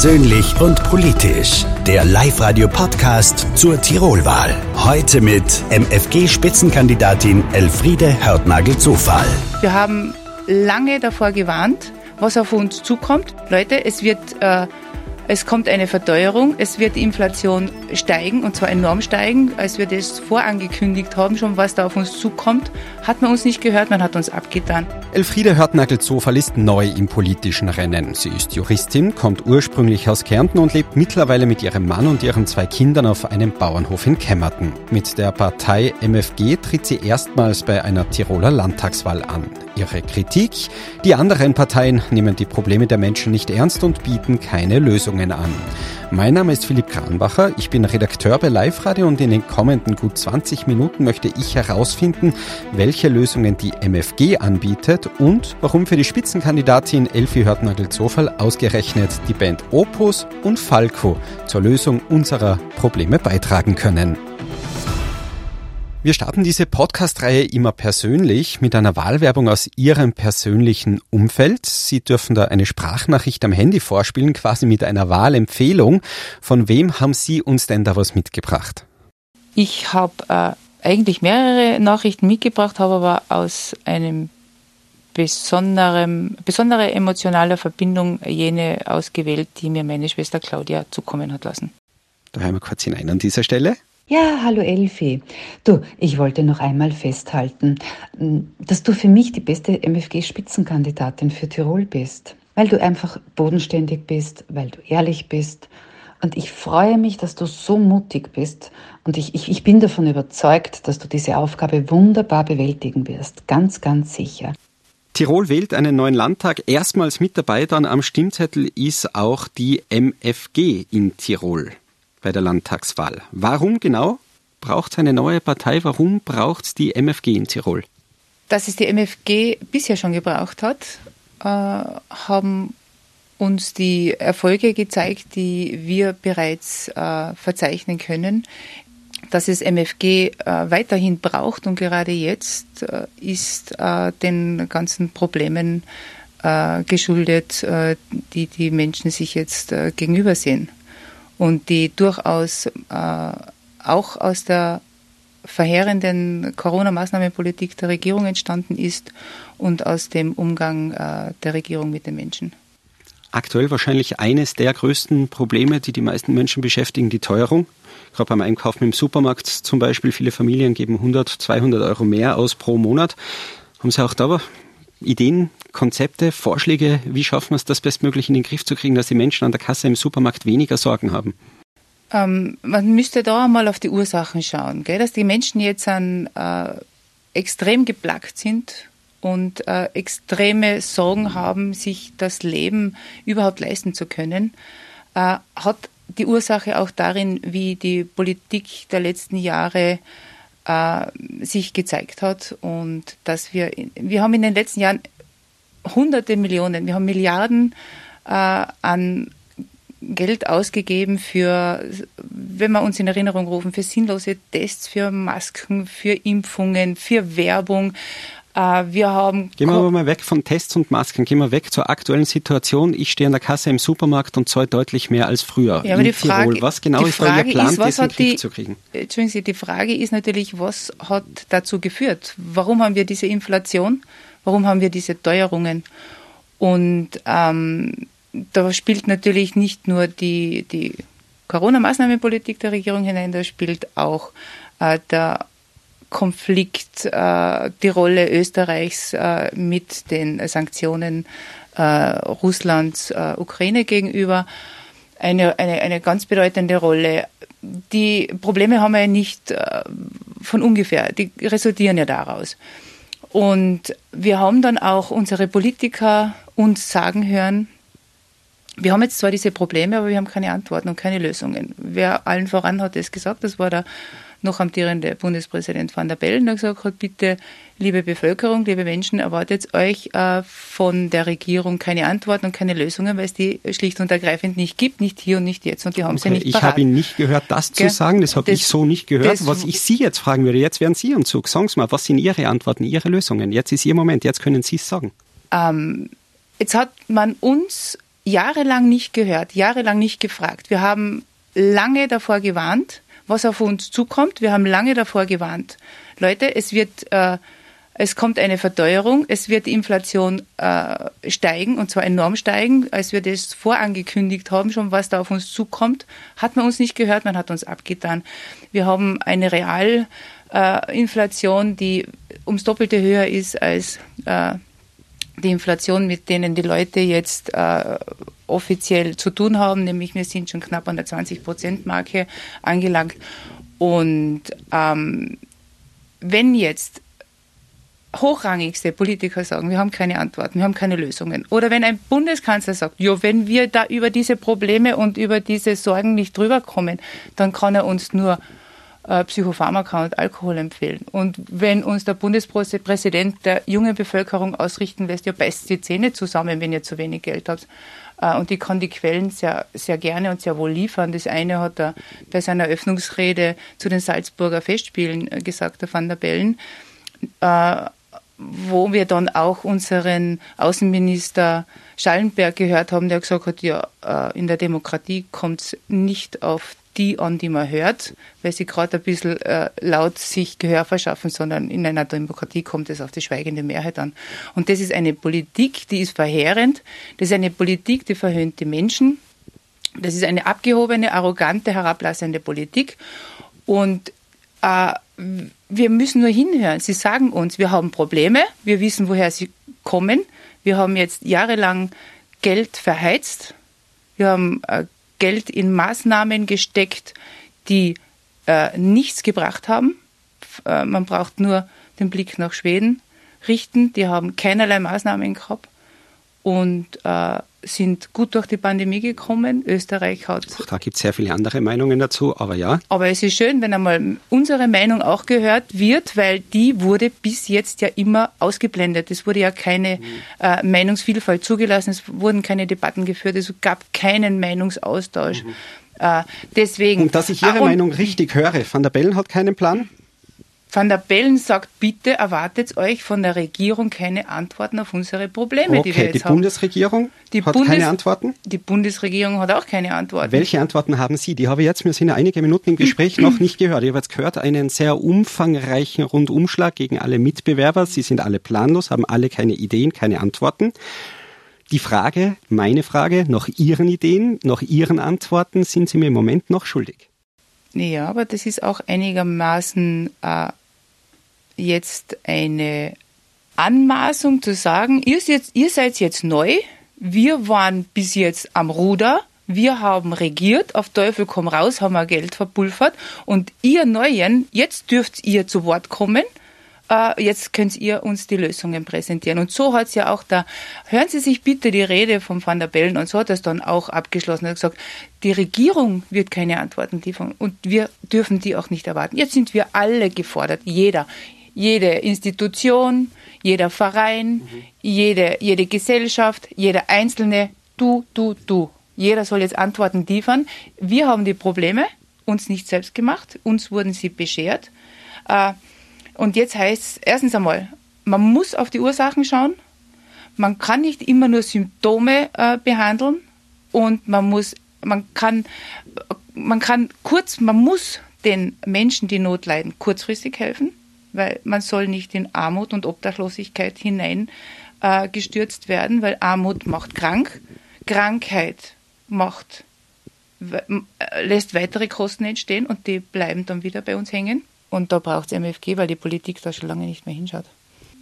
Persönlich und politisch. Der Live-Radio-Podcast zur Tirolwahl. Heute mit MFG-Spitzenkandidatin Elfriede Hörtnagel-Zufall. Wir haben lange davor gewarnt, was auf uns zukommt. Leute, es wird äh, es kommt eine Verteuerung, es wird die Inflation steigen und zwar enorm steigen. Als wir das vorangekündigt haben, schon was da auf uns zukommt, hat man uns nicht gehört, man hat uns abgetan. Elfriede Hörtnagel-Zofall ist neu im politischen Rennen. Sie ist Juristin, kommt ursprünglich aus Kärnten und lebt mittlerweile mit ihrem Mann und ihren zwei Kindern auf einem Bauernhof in Kämmerten. Mit der Partei MFG tritt sie erstmals bei einer Tiroler Landtagswahl an. Ihre Kritik? Die anderen Parteien nehmen die Probleme der Menschen nicht ernst und bieten keine Lösungen Sendungen an. Mein Name ist Philipp Kranbacher, ich bin Redakteur bei Live Radio und in den kommenden gut 20 Minuten möchte ich herausfinden, welche Lösungen die MFG anbietet und warum für die Spitzenkandidatin Elfie Hörtnagel-Zofall ausgerechnet die Band Opus und Falco zur Lösung unserer Probleme beitragen können. Wir starten diese Podcast-Reihe immer persönlich mit einer Wahlwerbung aus Ihrem persönlichen Umfeld. Sie dürfen da eine Sprachnachricht am Handy vorspielen, quasi mit einer Wahlempfehlung. Von wem haben Sie uns denn da was mitgebracht? Ich habe äh, eigentlich mehrere Nachrichten mitgebracht, habe aber aus einem besonderem, besondere emotionaler Verbindung jene ausgewählt, die mir meine Schwester Claudia zukommen hat lassen. Da hören wir kurz hinein an dieser Stelle. Ja, hallo Elfi. Du, ich wollte noch einmal festhalten, dass du für mich die beste MFG-Spitzenkandidatin für Tirol bist, weil du einfach bodenständig bist, weil du ehrlich bist. Und ich freue mich, dass du so mutig bist. Und ich, ich, ich bin davon überzeugt, dass du diese Aufgabe wunderbar bewältigen wirst. Ganz, ganz sicher. Tirol wählt einen neuen Landtag. Erstmals mit dabei dann am Stimmzettel ist auch die MFG in Tirol bei der Landtagswahl. Warum genau braucht es eine neue Partei? Warum braucht es die MFG in Tirol? Dass es die MFG bisher schon gebraucht hat, äh, haben uns die Erfolge gezeigt, die wir bereits äh, verzeichnen können. Dass es MFG äh, weiterhin braucht und gerade jetzt ist den ganzen Problemen geschuldet, die die Menschen sich jetzt gegenübersehen und die durchaus äh, auch aus der verheerenden Corona-Maßnahmenpolitik der Regierung entstanden ist und aus dem Umgang äh, der Regierung mit den Menschen. Aktuell wahrscheinlich eines der größten Probleme, die die meisten Menschen beschäftigen, die Teuerung. Gerade beim Einkaufen im Supermarkt zum Beispiel, viele Familien geben 100, 200 Euro mehr aus pro Monat. Haben Sie auch da Ideen, Konzepte, Vorschläge, wie schaffen wir es, das bestmöglich in den Griff zu kriegen, dass die Menschen an der Kasse im Supermarkt weniger Sorgen haben? Ähm, man müsste da mal auf die Ursachen schauen, gell? dass die Menschen jetzt an, äh, extrem geplagt sind und äh, extreme Sorgen haben, sich das Leben überhaupt leisten zu können, äh, hat die Ursache auch darin, wie die Politik der letzten Jahre äh, sich gezeigt hat und dass wir, wir haben in den letzten Jahren hunderte Millionen, wir haben Milliarden äh, an Geld ausgegeben für, wenn wir uns in Erinnerung rufen, für sinnlose Tests, für Masken, für Impfungen, für Werbung. Äh, wir haben Gehen wir aber mal weg von Tests und Masken, gehen wir weg zur aktuellen Situation. Ich stehe an der Kasse im Supermarkt und zahle deutlich mehr als früher. Ja, aber die Frage, Tirol. Was genau ist da Ihr Plan, ist, den Griff zu kriegen? Entschuldigen Sie, die Frage ist natürlich, was hat dazu geführt? Warum haben wir diese Inflation? Warum haben wir diese Teuerungen? Und ähm, da spielt natürlich nicht nur die, die Corona-Maßnahmenpolitik der Regierung hinein, da spielt auch äh, der Konflikt, äh, die Rolle Österreichs äh, mit den Sanktionen äh, Russlands äh, Ukraine gegenüber eine, eine, eine ganz bedeutende Rolle. Die Probleme haben wir ja nicht äh, von ungefähr, die resultieren ja daraus. Und wir haben dann auch unsere Politiker uns sagen hören, wir haben jetzt zwar diese Probleme, aber wir haben keine Antworten und keine Lösungen. Wer allen voran hat das gesagt, das war der noch amtierende Bundespräsident van der Bellen, der gesagt hat, bitte, liebe Bevölkerung, liebe Menschen, erwartet euch äh, von der Regierung keine Antworten und keine Lösungen, weil es die schlicht und ergreifend nicht gibt, nicht hier und nicht jetzt. Und die haben okay, sie nicht Ich habe ihn nicht gehört, das zu sagen, das habe ich so nicht gehört. Was ich Sie jetzt fragen würde, jetzt werden Sie uns Zug. Sagen Sie mal, was sind Ihre Antworten, Ihre Lösungen? Jetzt ist Ihr Moment, jetzt können Sie es sagen. Ähm, jetzt hat man uns jahrelang nicht gehört, jahrelang nicht gefragt. Wir haben lange davor gewarnt, was auf uns zukommt. Wir haben lange davor gewarnt. Leute, es wird, äh, es kommt eine Verteuerung, es wird die Inflation äh, steigen und zwar enorm steigen. Als wir das vorangekündigt haben, schon was da auf uns zukommt, hat man uns nicht gehört, man hat uns abgetan. Wir haben eine Realinflation, äh, die ums Doppelte höher ist als äh, die Inflation, mit denen die Leute jetzt äh, offiziell zu tun haben, nämlich wir sind schon knapp an der 20-Prozent-Marke angelangt. Und ähm, wenn jetzt hochrangigste Politiker sagen, wir haben keine Antworten, wir haben keine Lösungen. Oder wenn ein Bundeskanzler sagt, ja, wenn wir da über diese Probleme und über diese Sorgen nicht drüber kommen, dann kann er uns nur äh, Psychopharmaka und Alkohol empfehlen. Und wenn uns der Bundespräsident der jungen Bevölkerung ausrichten lässt, ja, beißt die Zähne zusammen, wenn ihr zu wenig Geld habt. Äh, und ich kann die Quellen sehr, sehr gerne und sehr wohl liefern. Das eine hat er bei seiner Eröffnungsrede zu den Salzburger Festspielen äh, gesagt, der Van der Bellen, wo wir dann auch unseren Außenminister Schallenberg gehört haben, der gesagt hat, ja, in der Demokratie kommt es nicht auf die an, die man hört, weil sie gerade ein bisschen äh, laut sich Gehör verschaffen, sondern in einer Demokratie kommt es auf die schweigende Mehrheit an. Und das ist eine Politik, die ist verheerend. Das ist eine Politik, die verhöhnt die Menschen. Das ist eine abgehobene, arrogante, herablassende Politik. Und äh, wir müssen nur hinhören. Sie sagen uns, wir haben Probleme, wir wissen, woher sie kommen. Wir haben jetzt jahrelang Geld verheizt. Wir haben äh, Geld in Maßnahmen gesteckt, die äh, nichts gebracht haben. Äh, man braucht nur den Blick nach Schweden richten. Die haben keinerlei Maßnahmen gehabt und äh, sind gut durch die Pandemie gekommen. Österreich hat. Auch da gibt es sehr viele andere Meinungen dazu, aber ja. Aber es ist schön, wenn einmal unsere Meinung auch gehört wird, weil die wurde bis jetzt ja immer ausgeblendet. Es wurde ja keine mhm. äh, Meinungsvielfalt zugelassen, es wurden keine Debatten geführt, es gab keinen Meinungsaustausch. Mhm. Äh, deswegen. Und dass ich Ihre ah, Meinung richtig höre, Van der Bellen hat keinen Plan? Van der Bellen sagt, bitte erwartet euch von der Regierung keine Antworten auf unsere Probleme, okay, die wir jetzt die haben. Bundesregierung die hat Bundes keine Antworten? Die Bundesregierung hat auch keine Antworten. Welche Antworten haben Sie? Die habe ich jetzt, wir sind einige Minuten im Gespräch, noch nicht gehört. Ich habe jetzt gehört, einen sehr umfangreichen Rundumschlag gegen alle Mitbewerber. Sie sind alle planlos, haben alle keine Ideen, keine Antworten. Die Frage, meine Frage, nach Ihren Ideen, nach Ihren Antworten sind Sie mir im Moment noch schuldig. Ja, aber das ist auch einigermaßen äh, jetzt eine Anmaßung zu sagen, ihr, jetzt, ihr seid jetzt neu, wir waren bis jetzt am Ruder, wir haben regiert, auf Teufel komm raus, haben wir Geld verpulvert und ihr Neuen, jetzt dürft ihr zu Wort kommen äh, jetzt könnt ihr uns die Lösungen präsentieren. Und so hat es ja auch da, hören Sie sich bitte die Rede von Van der Bellen und so hat es dann auch abgeschlossen. Hat gesagt, die Regierung wird keine Antworten liefern und wir dürfen die auch nicht erwarten. Jetzt sind wir alle gefordert, jeder, jede Institution, jeder Verein, mhm. jede, jede Gesellschaft, jeder Einzelne, du, du, du. Jeder soll jetzt Antworten liefern. Wir haben die Probleme, uns nicht selbst gemacht, uns wurden sie beschert. Äh, und jetzt heißt es erstens einmal, man muss auf die Ursachen schauen. Man kann nicht immer nur Symptome äh, behandeln und man muss, man kann, man kann kurz, man muss den Menschen, die Not leiden, kurzfristig helfen, weil man soll nicht in Armut und Obdachlosigkeit hineingestürzt äh, werden, weil Armut macht krank, Krankheit macht äh, lässt weitere Kosten entstehen und die bleiben dann wieder bei uns hängen. Und da braucht es MFG, weil die Politik da schon lange nicht mehr hinschaut.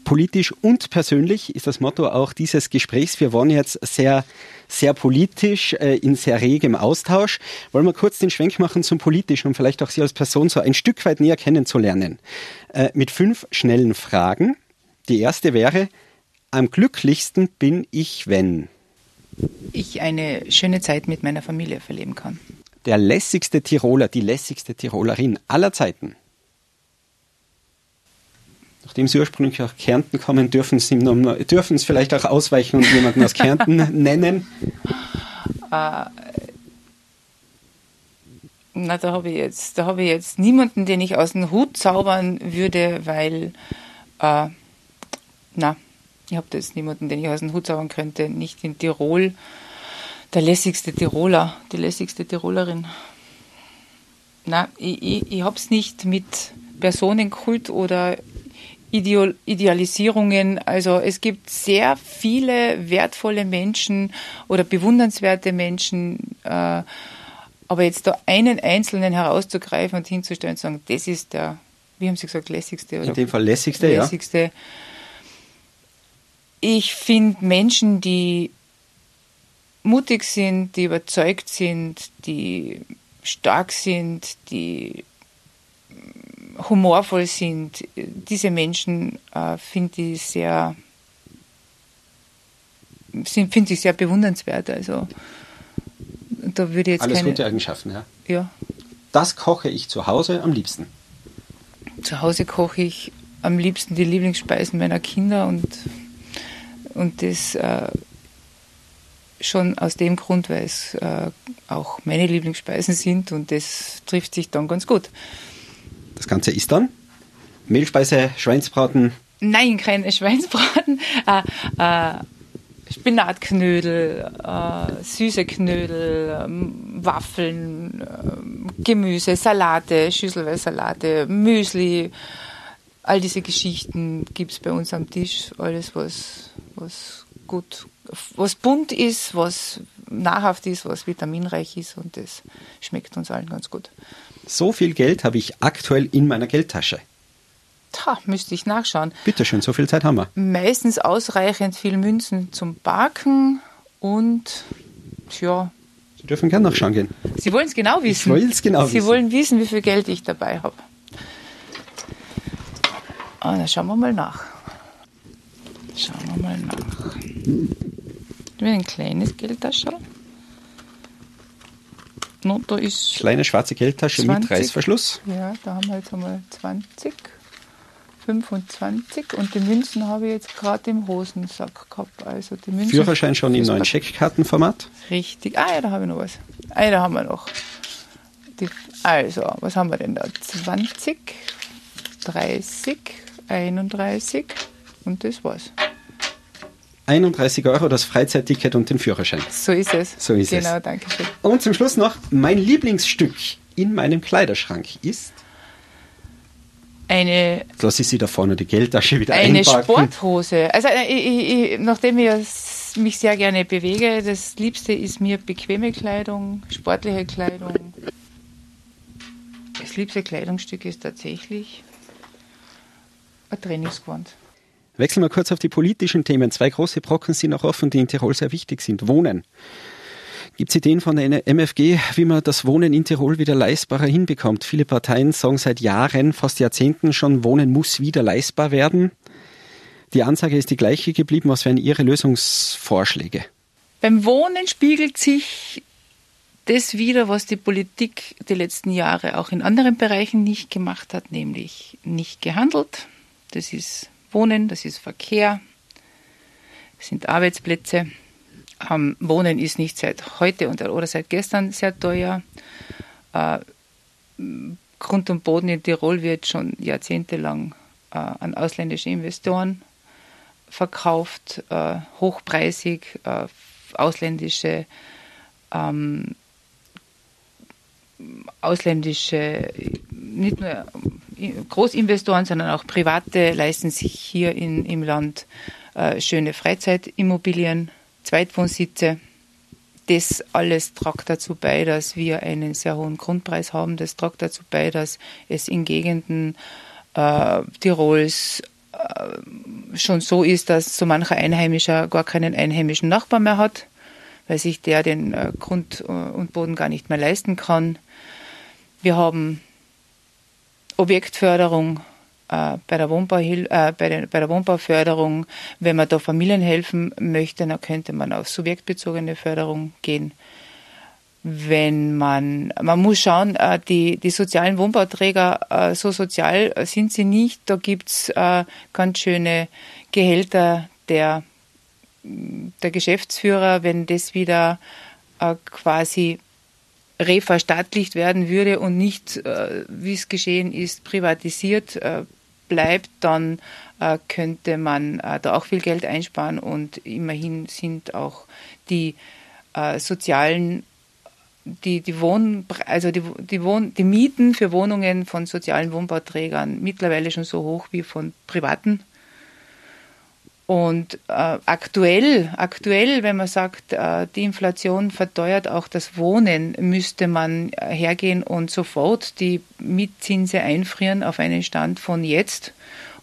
Politisch und persönlich ist das Motto auch dieses Gesprächs. Wir waren jetzt sehr, sehr politisch, äh, in sehr regem Austausch. Wollen wir kurz den Schwenk machen zum Politischen, um vielleicht auch Sie als Person so ein Stück weit näher kennenzulernen. Äh, mit fünf schnellen Fragen. Die erste wäre, am glücklichsten bin ich, wenn ich eine schöne Zeit mit meiner Familie verleben kann. Der lässigste Tiroler, die lässigste Tirolerin aller Zeiten nachdem Sie ursprünglich aus Kärnten kommen, dürfen Sie dürfen es vielleicht auch ausweichen und jemanden aus Kärnten nennen? Äh, na, da habe ich jetzt, ich jetzt niemanden, den ich aus dem Hut zaubern würde, weil, äh, na, ich habe jetzt niemanden, den ich aus dem Hut zaubern könnte, nicht in Tirol. Der lässigste Tiroler, die lässigste Tirolerin. Na, ich, ich, ich habe es nicht mit Personenkult oder Idealisierungen. Also es gibt sehr viele wertvolle Menschen oder bewundernswerte Menschen. Äh, aber jetzt da einen Einzelnen herauszugreifen und hinzustellen und zu sagen, das ist der, wie haben Sie gesagt, lässigste? Oder? In dem Fall lässigste, lässigste. ja. Ich finde Menschen, die mutig sind, die überzeugt sind, die stark sind, die humorvoll sind, diese Menschen äh, finde ich sehr finde ich sehr bewundernswert. Also da würde jetzt Alles keine, gute Eigenschaften, ja. Ja. Das koche ich zu Hause am liebsten. Zu Hause koche ich am liebsten die Lieblingsspeisen meiner Kinder und, und das äh, schon aus dem Grund, weil es äh, auch meine Lieblingsspeisen sind und das trifft sich dann ganz gut. Das Ganze ist dann Mehlspeise, Schweinsbraten? Nein, kein Schweinsbraten. Äh, äh, Spinatknödel, äh, süße Knödel, ähm, Waffeln, äh, Gemüse, Salate, Schüsselsalate, Müsli. All diese Geschichten gibt es bei uns am Tisch. Alles, was, was gut, was bunt ist, was nahrhaft ist, was vitaminreich ist und das schmeckt uns allen ganz gut. So viel Geld habe ich aktuell in meiner Geldtasche. Tja, müsste ich nachschauen. Bitte schön, so viel Zeit haben wir. Meistens ausreichend viel Münzen zum Backen und ja. Sie dürfen gerne nachschauen gehen. Sie wollen es genau wissen. Ich will es genau Sie wissen. Sie wollen wissen, wie viel Geld ich dabei habe. Ah, dann schauen wir mal nach. Schauen wir mal nach. Ein kleines Geldtaschel. No, da ist Kleine schwarze Geldtasche 20. mit Reißverschluss. Ja, da haben wir jetzt einmal 20, 25 und die Münzen habe ich jetzt gerade im Hosensack gehabt. Also die Münzen Führerschein schon im neuen Scheckkartenformat? Richtig. Ah ja, da habe ich noch was. Ah ja, da haben wir noch. Die, also, was haben wir denn da? 20, 30, 31 und das war's. 31 Euro das Freizeitticket und den Führerschein. So ist es. So ist genau, es. danke schön. Und zum Schluss noch, mein Lieblingsstück in meinem Kleiderschrank ist eine. Lass ich sie da vorne die Geldtasche wieder eine einpacken. Eine Sporthose. Also äh, ich, ich, nachdem ich mich sehr gerne bewege, das Liebste ist mir bequeme Kleidung, sportliche Kleidung. Das liebste Kleidungsstück ist tatsächlich ein Trainingsgewand. Wechseln wir kurz auf die politischen Themen. Zwei große Brocken sind noch offen, die in Tirol sehr wichtig sind. Wohnen. Gibt es Ideen von der MFG, wie man das Wohnen in Tirol wieder leistbarer hinbekommt? Viele Parteien sagen seit Jahren, fast Jahrzehnten schon, Wohnen muss wieder leistbar werden. Die Ansage ist die gleiche geblieben. Was wären Ihre Lösungsvorschläge? Beim Wohnen spiegelt sich das wieder, was die Politik die letzten Jahre auch in anderen Bereichen nicht gemacht hat, nämlich nicht gehandelt. Das ist Wohnen, das ist Verkehr, das sind Arbeitsplätze. Ähm, Wohnen ist nicht seit heute oder seit gestern sehr teuer. Äh, Grund und Boden in Tirol wird schon jahrzehntelang äh, an ausländische Investoren verkauft, äh, hochpreisig, äh, ausländische ähm, ausländische, nicht nur Großinvestoren, sondern auch Private leisten sich hier in, im Land äh, schöne Freizeitimmobilien, Zweitwohnsitze. Das alles tragt dazu bei, dass wir einen sehr hohen Grundpreis haben. Das tragt dazu bei, dass es in Gegenden äh, Tirols äh, schon so ist, dass so mancher Einheimischer gar keinen einheimischen Nachbar mehr hat, weil sich der den äh, Grund äh, und Boden gar nicht mehr leisten kann. Wir haben Objektförderung äh, bei, der äh, bei, der, bei der Wohnbauförderung. Wenn man da Familien helfen möchte, dann könnte man auf subjektbezogene Förderung gehen. Wenn man, man muss schauen, äh, die, die sozialen Wohnbauträger, äh, so sozial sind sie nicht. Da gibt's äh, ganz schöne Gehälter der, der Geschäftsführer, wenn das wieder quasi reverstaatlicht werden würde und nicht, äh, wie es geschehen ist, privatisiert äh, bleibt, dann äh, könnte man äh, da auch viel Geld einsparen und immerhin sind auch die äh, sozialen die, die, Wohn, also die, die, Wohn, die Mieten für Wohnungen von sozialen Wohnbauträgern mittlerweile schon so hoch wie von privaten. Und äh, aktuell, aktuell, wenn man sagt, äh, die Inflation verteuert auch das Wohnen, müsste man hergehen und sofort die Mietzinse einfrieren auf einen Stand von jetzt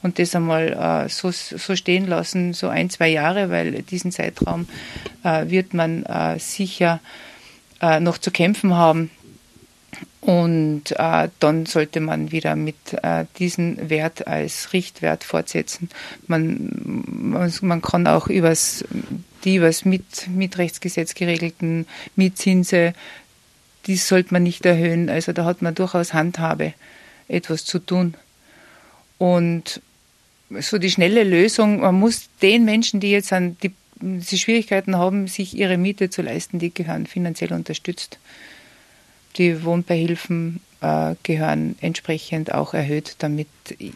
und das einmal äh, so, so stehen lassen, so ein, zwei Jahre, weil diesen Zeitraum äh, wird man äh, sicher äh, noch zu kämpfen haben. Und äh, dann sollte man wieder mit äh, diesem Wert als Richtwert fortsetzen. Man, man, kann auch übers, die übers mit, Mietrechtsgesetz geregelten Mietzinse, die sollte man nicht erhöhen. Also da hat man durchaus Handhabe, etwas zu tun. Und so die schnelle Lösung, man muss den Menschen, die jetzt an die sie Schwierigkeiten haben, sich ihre Miete zu leisten, die gehören finanziell unterstützt. Die Wohnbeihilfen äh, gehören entsprechend auch erhöht, damit äh,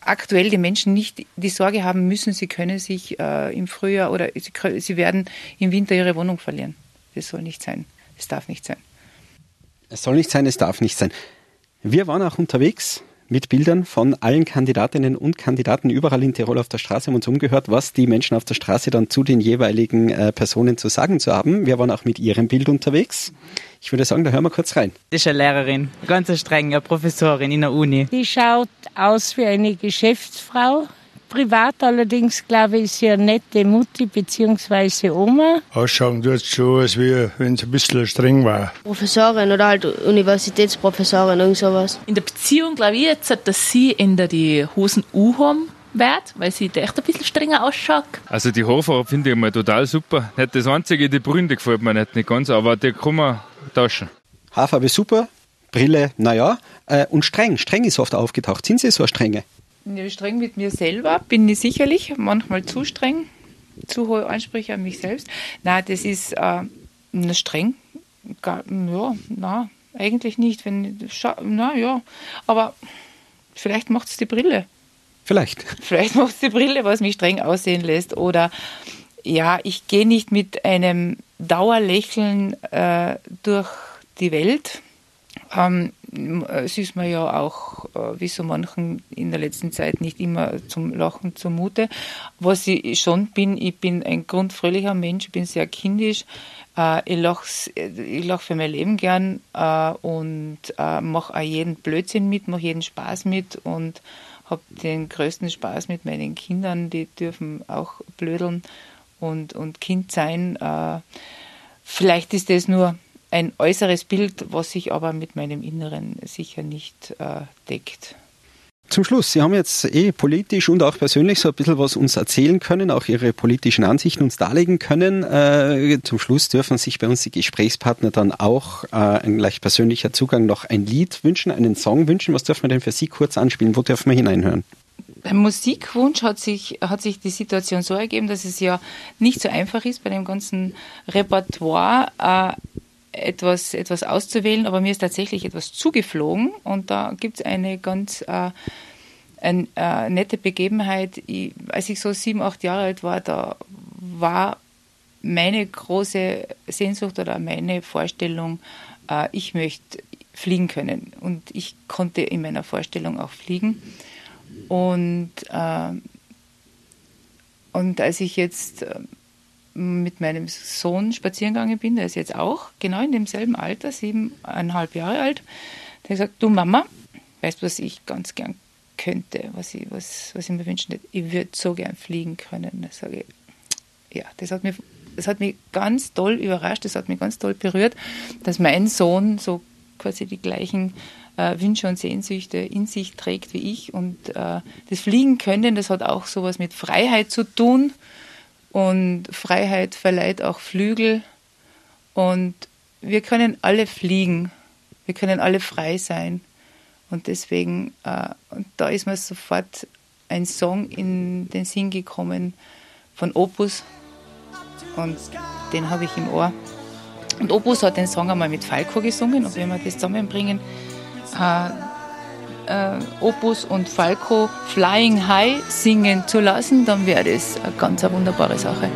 aktuell die Menschen nicht die Sorge haben müssen, sie können sich äh, im Frühjahr oder sie, sie werden im Winter ihre Wohnung verlieren. Das soll nicht sein. Das darf nicht sein. Es soll nicht sein, es darf nicht sein. Wir waren auch unterwegs mit Bildern von allen Kandidatinnen und Kandidaten überall in Tirol auf der Straße haben uns umgehört, was die Menschen auf der Straße dann zu den jeweiligen äh, Personen zu sagen zu haben. Wir waren auch mit ihrem Bild unterwegs. Ich würde sagen, da hören wir kurz rein. Das ist eine Lehrerin, ganz streng, eine Professorin in der Uni. Die schaut aus wie eine Geschäftsfrau, Privat allerdings, glaube ich, ist sie eine nette Mutti bzw. Oma. Ausschauen tut es schon, als wie wenn sie ein bisschen streng war. Professorin oder halt Universitätsprofessorin, irgend sowas. In der Beziehung glaube ich jetzt, dass sie in der die Hosen U haben wird, weil sie echt ein bisschen strenger ausschaut. Also die Haarfarbe finde ich mal total super. Nicht das einzige, die Bründe gefällt mir nicht, nicht ganz, aber die kann man tauschen. Haarfarbe super, Brille, naja. Äh, und streng, streng ist oft aufgetaucht. Sind Sie so strenge? Streng mit mir selber bin ich sicherlich, manchmal zu streng, zu hohe Ansprüche an mich selbst. Na, das ist äh, streng. Gar, ja, na, eigentlich nicht. Wenn, na ja, aber vielleicht macht es die Brille. Vielleicht. Vielleicht macht es die Brille, was mich streng aussehen lässt. Oder ja, ich gehe nicht mit einem Dauerlächeln äh, durch die Welt. Ähm, es ist mir ja auch, äh, wie so manchen in der letzten Zeit, nicht immer zum Lachen zumute. Was ich schon bin, ich bin ein grundfröhlicher Mensch, ich bin sehr kindisch. Äh, ich lache ich lach für mein Leben gern äh, und mache auch jeden Blödsinn mit, mache jeden Spaß mit und habe den größten Spaß mit meinen Kindern. Die dürfen auch blödeln und, und Kind sein. Vielleicht ist das nur ein äußeres Bild, was sich aber mit meinem Inneren sicher nicht äh, deckt. Zum Schluss, Sie haben jetzt eh politisch und auch persönlich so ein bisschen was uns erzählen können, auch Ihre politischen Ansichten uns darlegen können. Äh, zum Schluss dürfen sich bei uns die Gesprächspartner dann auch äh, ein gleich persönlicher Zugang noch ein Lied wünschen, einen Song wünschen. Was dürfen wir denn für Sie kurz anspielen? Wo dürfen wir hineinhören? Beim Musikwunsch hat sich, hat sich die Situation so ergeben, dass es ja nicht so einfach ist, bei dem ganzen Repertoire äh, etwas, etwas auszuwählen, aber mir ist tatsächlich etwas zugeflogen und da gibt es eine ganz äh, eine, äh, nette Begebenheit. Ich, als ich so sieben, acht Jahre alt war, da war meine große Sehnsucht oder meine Vorstellung, äh, ich möchte fliegen können. Und ich konnte in meiner Vorstellung auch fliegen. Und, äh, und als ich jetzt äh, mit meinem Sohn spazieren gegangen bin, der ist jetzt auch genau in demselben Alter, siebeneinhalb Jahre alt, der hat gesagt, du Mama, weißt du, was ich ganz gern könnte, was ich, was, was ich mir wünschen würde? Ich würde so gern fliegen können. Da sage ich, ja, das hat, mich, das hat mich ganz toll überrascht, das hat mich ganz toll berührt, dass mein Sohn so quasi die gleichen äh, Wünsche und Sehnsüchte in sich trägt wie ich. Und äh, das Fliegen können, das hat auch sowas mit Freiheit zu tun. Und Freiheit verleiht auch Flügel. Und wir können alle fliegen. Wir können alle frei sein. Und deswegen, äh, und da ist mir sofort ein Song in den Sinn gekommen von Opus. Und den habe ich im Ohr. Und Opus hat den Song einmal mit Falco gesungen. Und wenn wir das zusammenbringen, äh, äh, Opus und Falco Flying High singen zu lassen, dann wäre das eine ganz eine wunderbare Sache.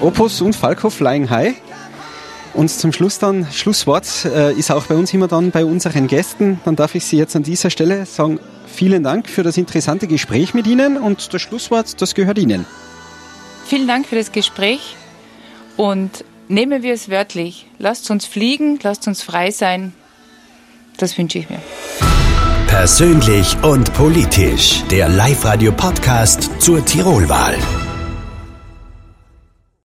Opus und Falco Flying High. Und zum Schluss dann, Schlusswort äh, ist auch bei uns immer dann bei unseren Gästen. Dann darf ich Sie jetzt an dieser Stelle sagen, vielen Dank für das interessante Gespräch mit Ihnen und das Schlusswort, das gehört Ihnen. Vielen Dank für das Gespräch und nehmen wir es wörtlich. Lasst uns fliegen, lasst uns frei sein. Das wünsche ich mir. Persönlich und politisch. Der Live-Radio-Podcast zur Tirolwahl.